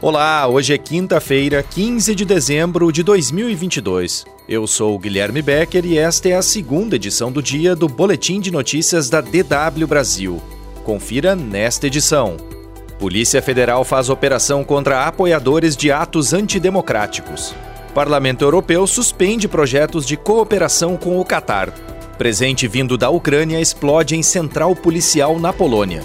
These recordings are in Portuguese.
Olá, hoje é quinta-feira, 15 de dezembro de 2022. Eu sou o Guilherme Becker e esta é a segunda edição do dia do Boletim de Notícias da DW Brasil. Confira nesta edição. Polícia Federal faz operação contra apoiadores de atos antidemocráticos. Parlamento Europeu suspende projetos de cooperação com o Catar. Presente vindo da Ucrânia explode em central policial na Polônia.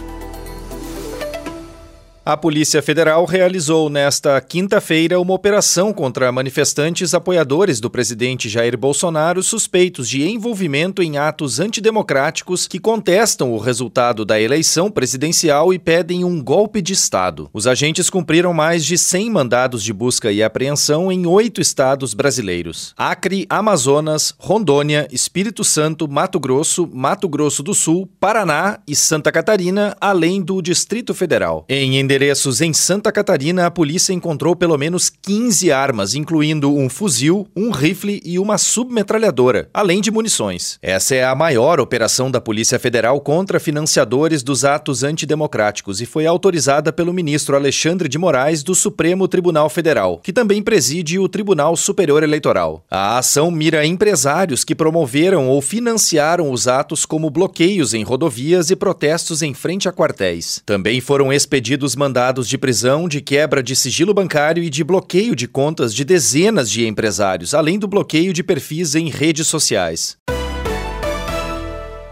A Polícia Federal realizou nesta quinta-feira uma operação contra manifestantes apoiadores do presidente Jair Bolsonaro suspeitos de envolvimento em atos antidemocráticos que contestam o resultado da eleição presidencial e pedem um golpe de Estado. Os agentes cumpriram mais de 100 mandados de busca e apreensão em oito estados brasileiros: Acre, Amazonas, Rondônia, Espírito Santo, Mato Grosso, Mato Grosso do Sul, Paraná e Santa Catarina, além do Distrito Federal. Em endereços em Santa Catarina, a polícia encontrou pelo menos 15 armas, incluindo um fuzil, um rifle e uma submetralhadora, além de munições. Essa é a maior operação da Polícia Federal contra financiadores dos atos antidemocráticos e foi autorizada pelo ministro Alexandre de Moraes do Supremo Tribunal Federal, que também preside o Tribunal Superior Eleitoral. A ação mira empresários que promoveram ou financiaram os atos como bloqueios em rodovias e protestos em frente a quartéis. Também foram expedidos mandados de prisão, de quebra de sigilo bancário e de bloqueio de contas de dezenas de empresários, além do bloqueio de perfis em redes sociais.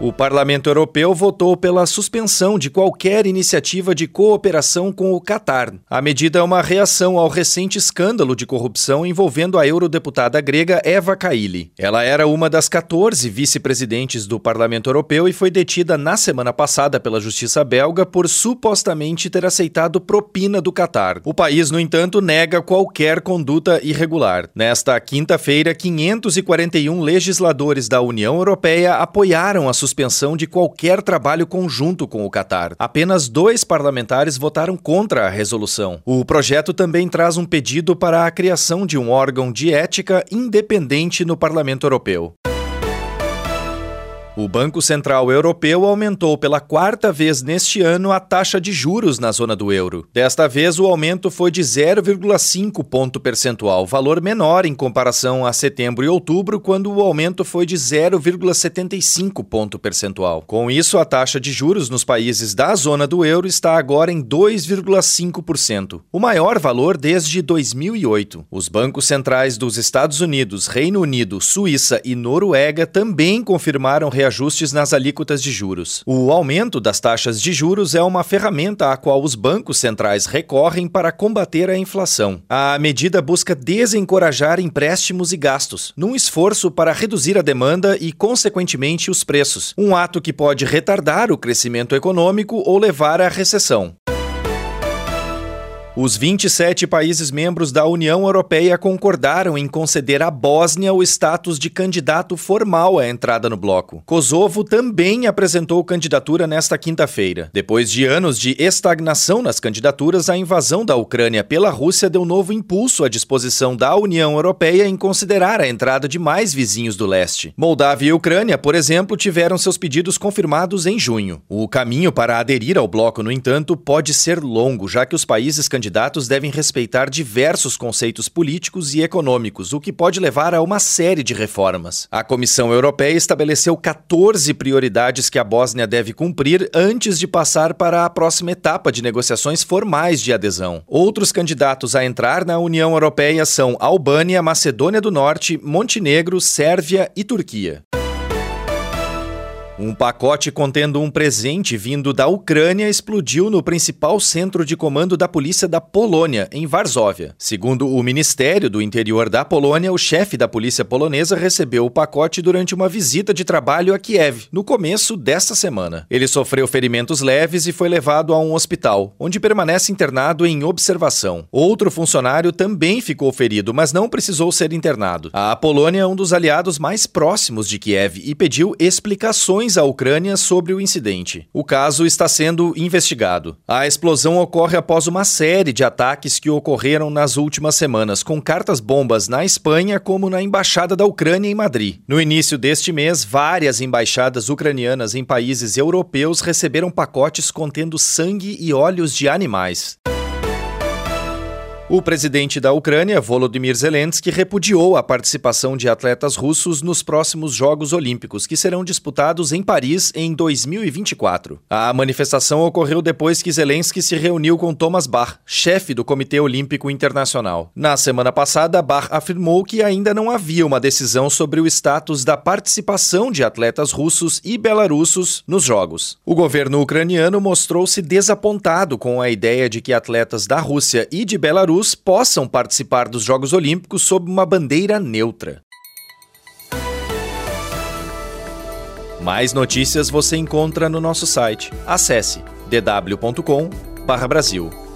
O Parlamento Europeu votou pela suspensão de qualquer iniciativa de cooperação com o Catar. A medida é uma reação ao recente escândalo de corrupção envolvendo a eurodeputada grega Eva Kaili. Ela era uma das 14 vice-presidentes do Parlamento Europeu e foi detida na semana passada pela justiça belga por supostamente ter aceitado propina do Catar. O país, no entanto, nega qualquer conduta irregular. Nesta quinta-feira, 541 legisladores da União Europeia apoiaram a suspensão suspensão de qualquer trabalho conjunto com o Catar. Apenas dois parlamentares votaram contra a resolução. O projeto também traz um pedido para a criação de um órgão de ética independente no Parlamento Europeu. O Banco Central Europeu aumentou pela quarta vez neste ano a taxa de juros na zona do euro. Desta vez, o aumento foi de 0,5 ponto percentual, valor menor em comparação a setembro e outubro, quando o aumento foi de 0,75 ponto percentual. Com isso, a taxa de juros nos países da zona do euro está agora em 2,5%, o maior valor desde 2008. Os bancos centrais dos Estados Unidos, Reino Unido, Suíça e Noruega também confirmaram reajustes nas alíquotas de juros. O aumento das taxas de juros é uma ferramenta a qual os bancos centrais recorrem para combater a inflação. A medida busca desencorajar empréstimos e gastos, num esforço para reduzir a demanda e, consequentemente, os preços, um ato que pode retardar o crescimento econômico ou levar à recessão. Os 27 países membros da União Europeia concordaram em conceder à Bósnia o status de candidato formal à entrada no bloco. Kosovo também apresentou candidatura nesta quinta-feira. Depois de anos de estagnação nas candidaturas, a invasão da Ucrânia pela Rússia deu novo impulso à disposição da União Europeia em considerar a entrada de mais vizinhos do leste. Moldávia e Ucrânia, por exemplo, tiveram seus pedidos confirmados em junho. O caminho para aderir ao bloco, no entanto, pode ser longo, já que os países candidatos candidatos devem respeitar diversos conceitos políticos e econômicos, o que pode levar a uma série de reformas. A Comissão Europeia estabeleceu 14 prioridades que a Bósnia deve cumprir antes de passar para a próxima etapa de negociações formais de adesão. Outros candidatos a entrar na União Europeia são Albânia, Macedônia do Norte, Montenegro, Sérvia e Turquia. Um pacote contendo um presente vindo da Ucrânia explodiu no principal centro de comando da polícia da Polônia, em Varsóvia. Segundo o Ministério do Interior da Polônia, o chefe da polícia polonesa recebeu o pacote durante uma visita de trabalho a Kiev, no começo desta semana. Ele sofreu ferimentos leves e foi levado a um hospital, onde permanece internado em observação. Outro funcionário também ficou ferido, mas não precisou ser internado. A Polônia é um dos aliados mais próximos de Kiev e pediu explicações informações à Ucrânia sobre o incidente. O caso está sendo investigado. A explosão ocorre após uma série de ataques que ocorreram nas últimas semanas, com cartas-bombas na Espanha como na Embaixada da Ucrânia em Madrid. No início deste mês, várias embaixadas ucranianas em países europeus receberam pacotes contendo sangue e óleos de animais. O presidente da Ucrânia, Volodymyr Zelensky, repudiou a participação de atletas russos nos próximos Jogos Olímpicos, que serão disputados em Paris em 2024. A manifestação ocorreu depois que Zelensky se reuniu com Thomas Bach, chefe do Comitê Olímpico Internacional. Na semana passada, Bach afirmou que ainda não havia uma decisão sobre o status da participação de atletas russos e belarussos nos Jogos. O governo ucraniano mostrou-se desapontado com a ideia de que atletas da Rússia e de Possam participar dos Jogos Olímpicos sob uma bandeira neutra. Mais notícias você encontra no nosso site. Acesse dw.com/brasil.